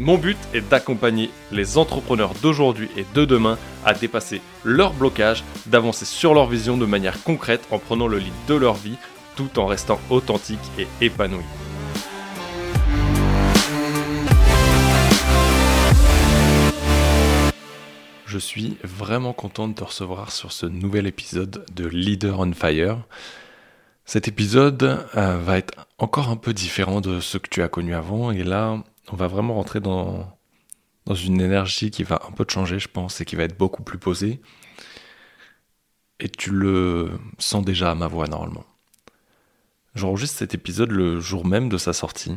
Mon but est d'accompagner les entrepreneurs d'aujourd'hui et de demain à dépasser leurs blocages, d'avancer sur leur vision de manière concrète en prenant le lead de leur vie tout en restant authentique et épanoui. Je suis vraiment content de te recevoir sur ce nouvel épisode de Leader on Fire. Cet épisode euh, va être encore un peu différent de ce que tu as connu avant et là on va vraiment rentrer dans, une énergie qui va un peu changer, je pense, et qui va être beaucoup plus posée. Et tu le sens déjà à ma voix normalement. J'enregistre cet épisode le jour même de sa sortie,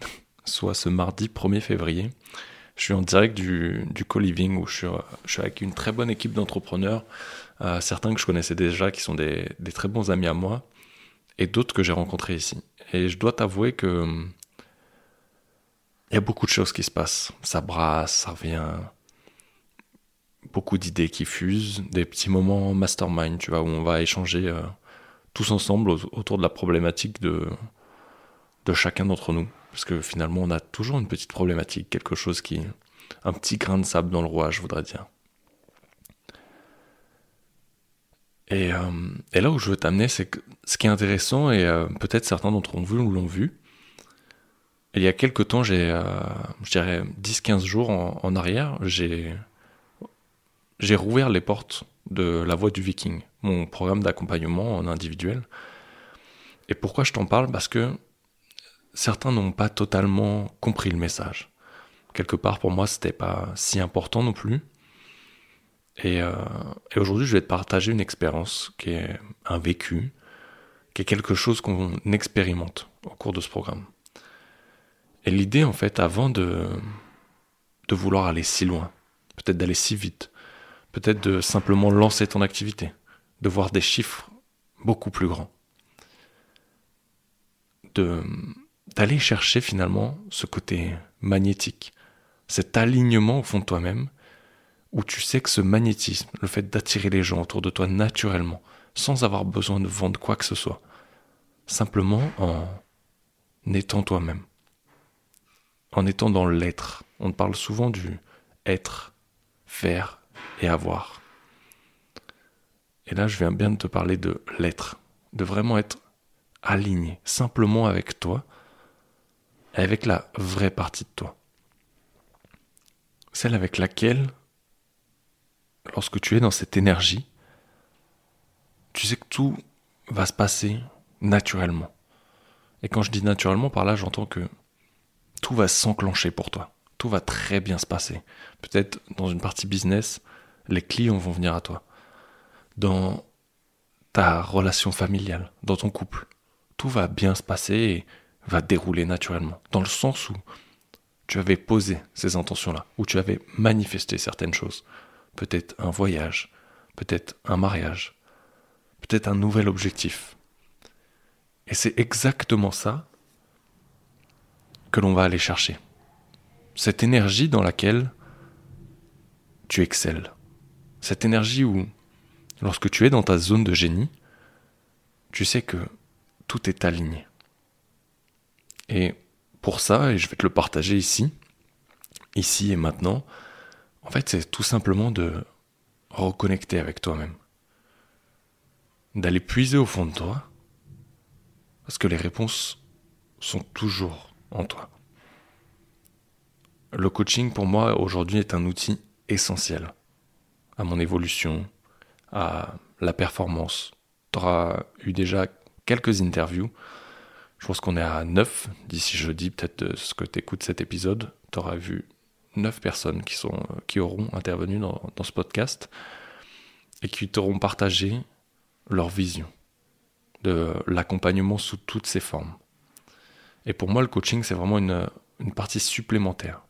soit ce mardi 1er février. Je suis en direct du, du co-living où je suis, je suis, avec une très bonne équipe d'entrepreneurs, euh, certains que je connaissais déjà qui sont des, des très bons amis à moi, et d'autres que j'ai rencontrés ici. Et je dois t'avouer que il y a beaucoup de choses qui se passent. Ça brasse, ça revient. Beaucoup d'idées qui fusent, des petits moments mastermind, tu vois, où on va échanger euh, tous ensemble autour de la problématique de, de chacun d'entre nous. Parce que finalement, on a toujours une petite problématique, quelque chose qui. un petit grain de sable dans le rouage, je voudrais dire. Et, euh, et là où je veux t'amener, c'est que ce qui est intéressant, et euh, peut-être certains d'entre vous l'ont vu, il y a quelques temps, j'ai, euh, je dirais 10-15 jours en, arrière, j'ai, rouvert les portes de La Voix du Viking, mon programme d'accompagnement en individuel. Et pourquoi je t'en parle? Parce que certains n'ont pas totalement compris le message. Quelque part, pour moi, c'était pas si important non plus. Et, euh, et aujourd'hui, je vais te partager une expérience qui est un vécu, qui est quelque chose qu'on expérimente au cours de ce programme. Et l'idée, en fait, avant de, de vouloir aller si loin, peut-être d'aller si vite, peut-être de simplement lancer ton activité, de voir des chiffres beaucoup plus grands, de, d'aller chercher finalement ce côté magnétique, cet alignement au fond de toi-même, où tu sais que ce magnétisme, le fait d'attirer les gens autour de toi naturellement, sans avoir besoin de vendre quoi que ce soit, simplement en étant toi-même en étant dans l'être. On parle souvent du être, faire et avoir. Et là, je viens bien de te parler de l'être, de vraiment être aligné simplement avec toi avec la vraie partie de toi. Celle avec laquelle, lorsque tu es dans cette énergie, tu sais que tout va se passer naturellement. Et quand je dis naturellement, par là, j'entends que tout va s'enclencher pour toi. Tout va très bien se passer. Peut-être dans une partie business, les clients vont venir à toi. Dans ta relation familiale, dans ton couple, tout va bien se passer et va dérouler naturellement. Dans le sens où tu avais posé ces intentions-là, où tu avais manifesté certaines choses. Peut-être un voyage, peut-être un mariage, peut-être un nouvel objectif. Et c'est exactement ça que l'on va aller chercher. Cette énergie dans laquelle tu excelles. Cette énergie où, lorsque tu es dans ta zone de génie, tu sais que tout est aligné. Et pour ça, et je vais te le partager ici, ici et maintenant, en fait, c'est tout simplement de reconnecter avec toi-même. D'aller puiser au fond de toi, parce que les réponses sont toujours en toi. Le coaching pour moi aujourd'hui est un outil essentiel à mon évolution, à la performance. Tu auras eu déjà quelques interviews. Je pense qu'on est à 9 d'ici jeudi, peut-être de ce que tu écoutes cet épisode. Tu auras vu 9 personnes qui, auront intervenu dans, dans ce podcast et qui t'auront partagé leur vision de l'accompagnement sous toutes ses formes. Et pour moi, le coaching, c'est vraiment une, partie supplémentaire.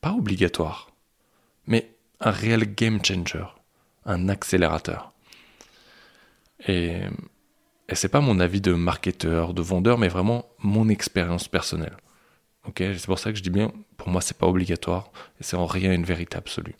Pas obligatoire, mais un réel game changer. un accélérateur. Et, et c'est pas mon avis de marketeur, de vendeur, mais vraiment mon expérience personnelle. Ok, c'est pour ça que je dis bien, pour moi c'est pas obligatoire et c'est en rien une vérité absolue.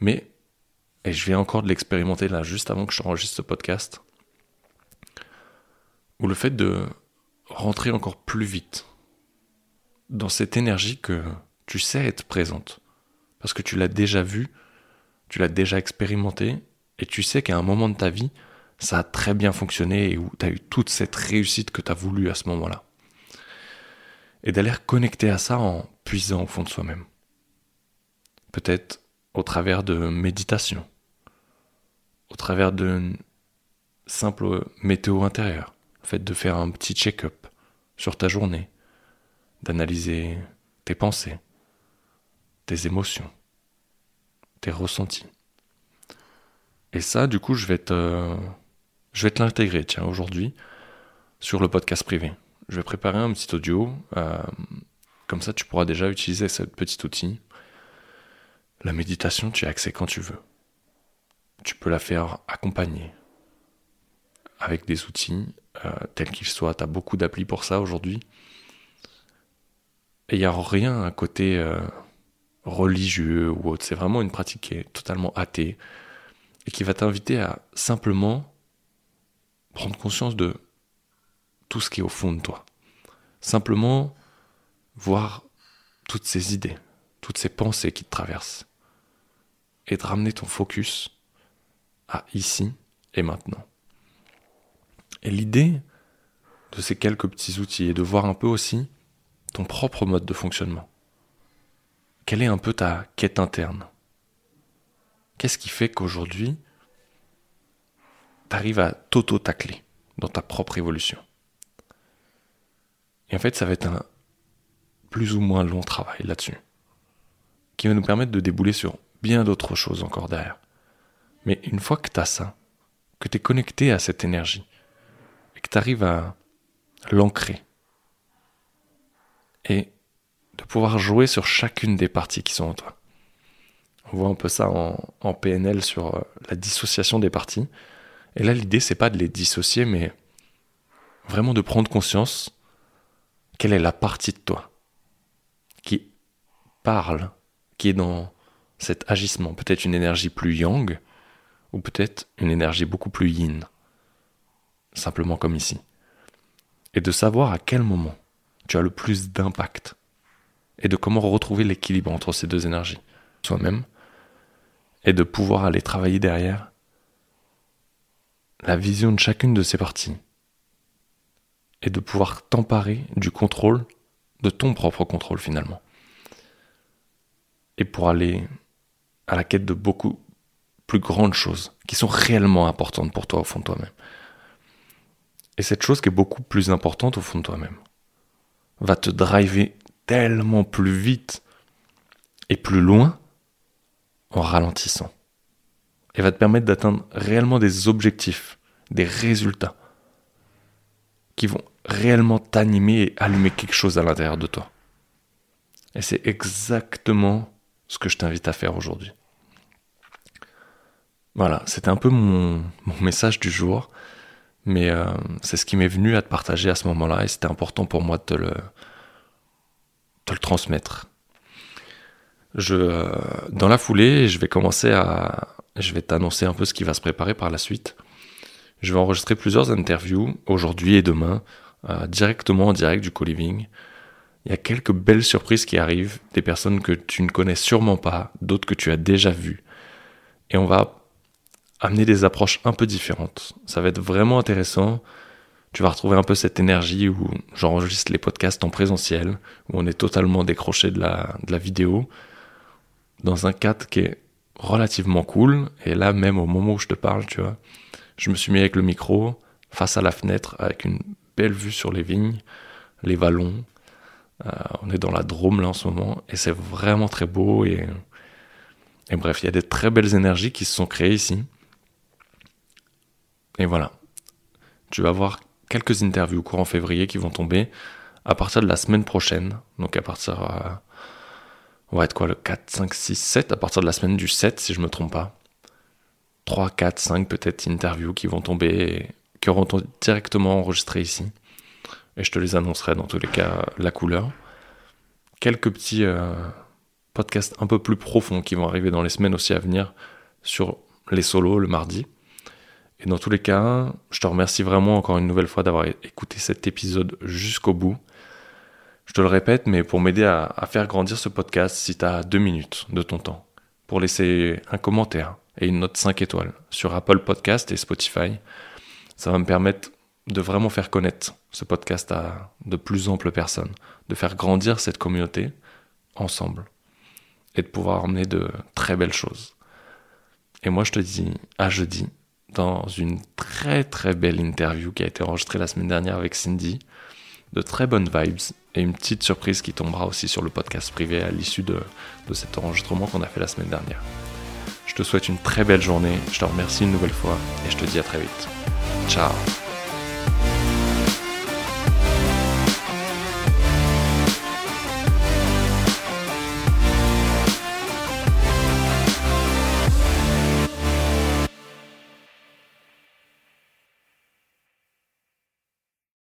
Mais, et je viens encore de l'expérimenter là juste avant que je enregistre ce podcast, où le fait de rentrer encore plus vite dans cette énergie que tu sais être présente, parce que tu l'as déjà vue, tu l'as déjà expérimenté, et tu sais qu'à un moment de ta vie, ça a très bien fonctionné et où tu as eu toute cette réussite que tu as voulu à ce moment-là. Et d'aller connecter à ça en puisant au fond de soi-même. Peut-être au travers de méditation, au travers de simple météo intérieure, le fait de faire un petit check-up sur ta journée, d'analyser tes pensées, tes émotions, tes ressentis. Et ça, du coup, je vais te, je vais te l'intégrer, tiens, aujourd'hui, sur le podcast privé. Je vais préparer un petit audio, euh, comme ça tu pourras déjà utiliser ce petit outil. La méditation, tu as accès quand tu veux. Tu peux la faire accompagner avec des outils, euh, tels qu'ils soient. Tu as beaucoup d'applis pour ça aujourd'hui. Et il n'y a rien à côté euh, religieux ou autre. C'est vraiment une pratique qui est totalement athée et qui va t'inviter à simplement prendre conscience de tout ce qui est au fond de toi. Simplement voir toutes ces idées, toutes ces pensées qui te traversent. Et de ramener ton focus à ici et maintenant. Et l'idée de ces quelques petits outils est de voir un peu aussi ton propre mode de fonctionnement. Quelle est un peu ta quête interne? Qu'est-ce qui fait qu'aujourd'hui, tu arrives à t'auto-tacler dans ta propre évolution? Et en fait, ça va être un plus ou moins long travail là-dessus, qui va nous permettre de débouler sur bien d'autres choses encore derrière. Mais une fois que tu as ça, que tu es connecté à cette énergie, que tu arrives à l'ancrer, et de pouvoir jouer sur chacune des parties qui sont en toi. On voit un peu ça en, PNL sur euh, la dissociation des parties. Et là, l'idée, c'est pas de les dissocier, mais vraiment de prendre conscience quelle est la partie de toi qui parle, qui est dans cet agissement. Peut-être une énergie plus yang, ou peut-être une énergie beaucoup plus yin. Simplement comme ici. Et de savoir à quel moment tu as le plus d'impact et de comment retrouver l'équilibre entre ces deux énergies, soi-même, et de pouvoir aller travailler derrière la vision de chacune de ces parties, et de pouvoir t'emparer du contrôle, de ton propre contrôle finalement, et pour aller à la quête de beaucoup plus grandes choses qui sont réellement importantes pour toi au fond de toi-même. Et cette chose qui est beaucoup plus importante au fond de toi-même va te driver tellement plus vite et plus loin en ralentissant. Et va te permettre d'atteindre réellement des objectifs, des résultats qui vont réellement t'animer et allumer quelque chose à l'intérieur de toi. Et c'est exactement ce que je t'invite à faire aujourd'hui. Voilà, c'était un peu mon, message du jour, mais euh, c'est ce qui m'est venu à te partager à ce moment-là et c'était important pour moi de te le, transmettre. Euh, dans la foulée, je vais commencer à, je vais t'annoncer un peu ce qui va se préparer par la suite. Je vais enregistrer plusieurs interviews aujourd'hui et demain, euh, directement en direct du co-living. Il y a quelques belles surprises qui arrivent, des personnes que tu ne connais sûrement pas, d'autres que tu as déjà vues. Et on va amener des approches un peu différentes. Ça va être vraiment intéressant tu vas retrouver un peu cette énergie où j'enregistre les podcasts en présentiel, où on est totalement décroché de la, de la vidéo, dans un cadre qui est relativement cool. Et là, même au moment où je te parle, tu vois, je me suis mis avec le micro face à la fenêtre, avec une belle vue sur les vignes, les vallons. Euh, on est dans la Drôme là en ce moment, et c'est vraiment très beau. Et, et bref, il y a des très belles énergies qui se sont créées ici. Et voilà. Tu vas voir quelques interviews courant février qui vont tomber à partir de la semaine prochaine. Donc à partir... Euh, on va être quoi le 4, 5, 6, 7 À partir de la semaine du 7 si je me trompe pas. 3, 4, 5 peut-être interviews qui vont tomber et qui auront directement enregistré ici. Et je te les annoncerai dans tous les cas la couleur. Quelques petits euh, podcasts un peu plus profonds qui vont arriver dans les semaines aussi à venir sur les solos le mardi. Et dans tous les cas, je te remercie vraiment encore une nouvelle fois d'avoir écouté cet épisode jusqu'au bout. Je te le répète, mais pour m'aider à, faire grandir ce podcast, si tu as deux minutes de ton temps, pour laisser un commentaire et une note 5 étoiles sur Apple Podcast et Spotify, ça va me permettre de vraiment faire connaître ce podcast à de plus amples personnes, de faire grandir cette communauté ensemble et de pouvoir emmener de très belles choses. Et moi, je te dis à jeudi dans une très très belle interview qui a été enregistrée la semaine dernière avec Cindy. De très bonnes vibes et une petite surprise qui tombera aussi sur le podcast privé à l'issue de, de cet enregistrement qu'on a fait la semaine dernière. Je te souhaite une très belle journée, je te remercie une nouvelle fois et je te dis à très vite. Ciao